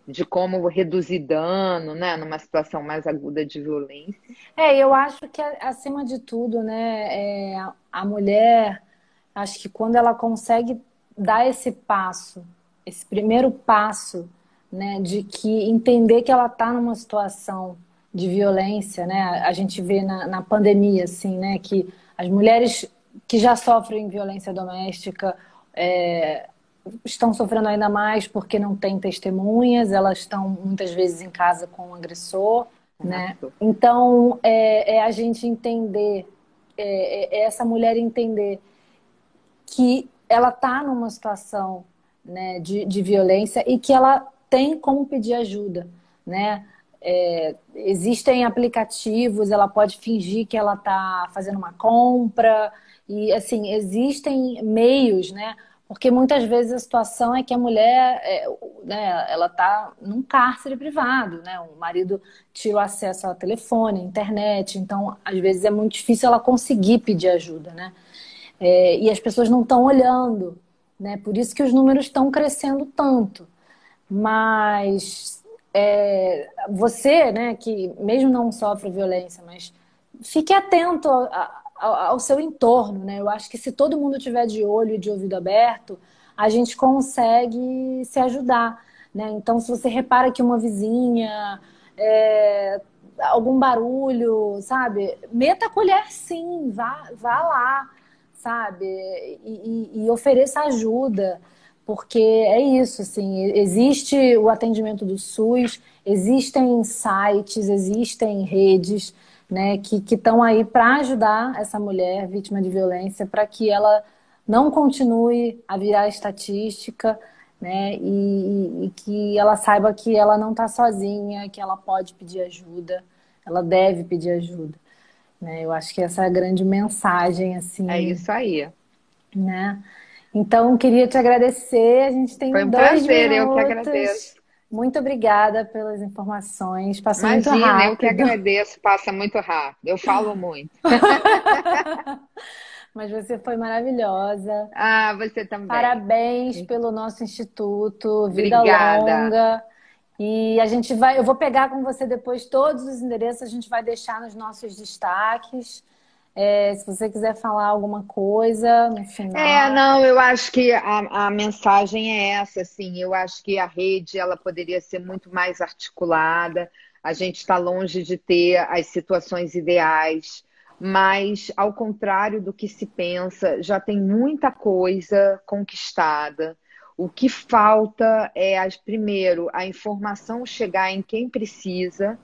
de como reduzir dano, né, numa situação mais aguda de violência. É, eu acho que acima de tudo, né, é, a mulher, acho que quando ela consegue dar esse passo, esse primeiro passo, né, de que entender que ela está numa situação de violência, né? A gente vê na, na pandemia, assim, né? Que as mulheres que já sofrem violência doméstica é, estão sofrendo ainda mais porque não têm testemunhas, elas estão muitas vezes em casa com o agressor, né? Então, é, é a gente entender, é, é essa mulher entender que ela está numa situação né, de, de violência e que ela tem como pedir ajuda, né? É, existem aplicativos, ela pode fingir que ela está fazendo uma compra e assim existem meios, né? Porque muitas vezes a situação é que a mulher, é, né, ela está num cárcere privado, né? O marido tira o acesso ao telefone, à internet, então às vezes é muito difícil ela conseguir pedir ajuda, né? É, e as pessoas não estão olhando, né? Por isso que os números estão crescendo tanto. Mas é, você, né, que mesmo não sofre violência, mas fique atento a- ao seu entorno, né? Eu acho que se todo mundo tiver de olho e de ouvido aberto, a gente consegue se ajudar, né? Então, se você repara que uma vizinha, é, algum barulho, sabe? Meta a colher sim, vá, vá lá, sabe? E, e- e ofereça ajuda, porque é isso, assim, existe o atendimento do SUS, existem sites, existem redes, né, que estão aí para ajudar essa mulher vítima de violência, para que ela não continue a virar estatística, né, e, e que ela saiba que ela não está sozinha, que ela pode pedir ajuda, ela deve pedir ajuda, né? Eu acho que essa é a grande mensagem, assim, É isso aí. né? Então, queria te agradecer. A gente tem Foi um dois prazer, eu que minutos. agradeço. Muito obrigada pelas informações. Passou muito Imagina, rápido. eu que agradeço, passa muito rápido. Eu falo muito. Mas você foi maravilhosa. Ah, você também. Parabéns pelo nosso instituto. Vida Obrigada. longa. E a gente vai, eu vou pegar com você depois todos os endereços, a gente vai deixar nos nossos destaques. É, se você quiser falar alguma coisa no final. É, não, eu acho que a, a mensagem é essa, assim, eu acho que a rede ela poderia ser muito mais articulada, a gente está longe de ter as situações ideais, mas ao contrário do que se pensa, já tem muita coisa conquistada. O que falta é, primeiro, a informação chegar em quem precisa,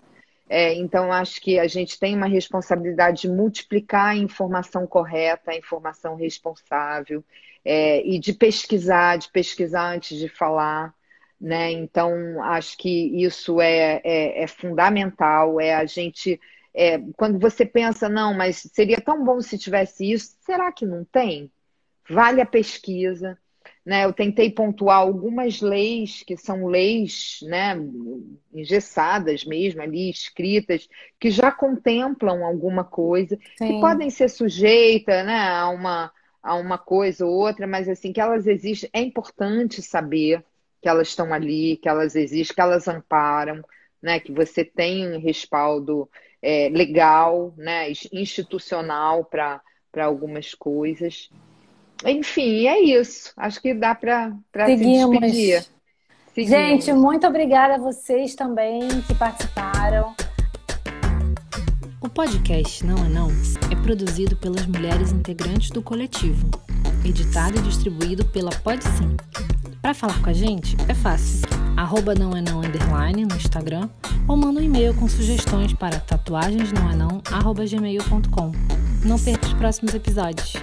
é, então, acho que a gente tem uma responsabilidade de multiplicar a informação correta, a informação responsável, é, e de pesquisar, de pesquisar antes de falar, né? Então, acho que isso é, é, é fundamental, é a gente. é, quando você pensa, não, mas seria tão bom se tivesse isso, será que não tem? Vale a pesquisa. Né, eu tentei pontuar algumas leis que são leis, né, engessadas mesmo ali, escritas, que já contemplam alguma coisa, que Sim. podem ser sujeitas, né, a uma, a uma coisa ou outra, mas assim, que elas existem, é importante saber que elas estão ali, que elas existem, que elas amparam, né, que você tem um respaldo é, legal, né, institucional para algumas coisas. Enfim, é isso. Acho que dá para se despedir. Seguimos. Gente, muito obrigada a vocês também que participaram. O podcast Não é Não é produzido pelas mulheres integrantes do coletivo, editado e distribuído pela Podsim. Para falar com a gente é fácil. Arroba não é não underline no Instagram ou manda um e-mail com sugestões para tatuagensnãoenão@gmail.com. Não perca os próximos episódios.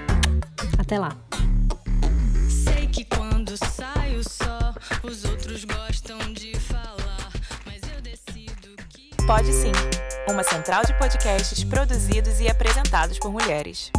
Até lá. Os outros gostam de falar, mas eu decido que. Pode sim, uma central de podcasts produzidos e apresentados por mulheres.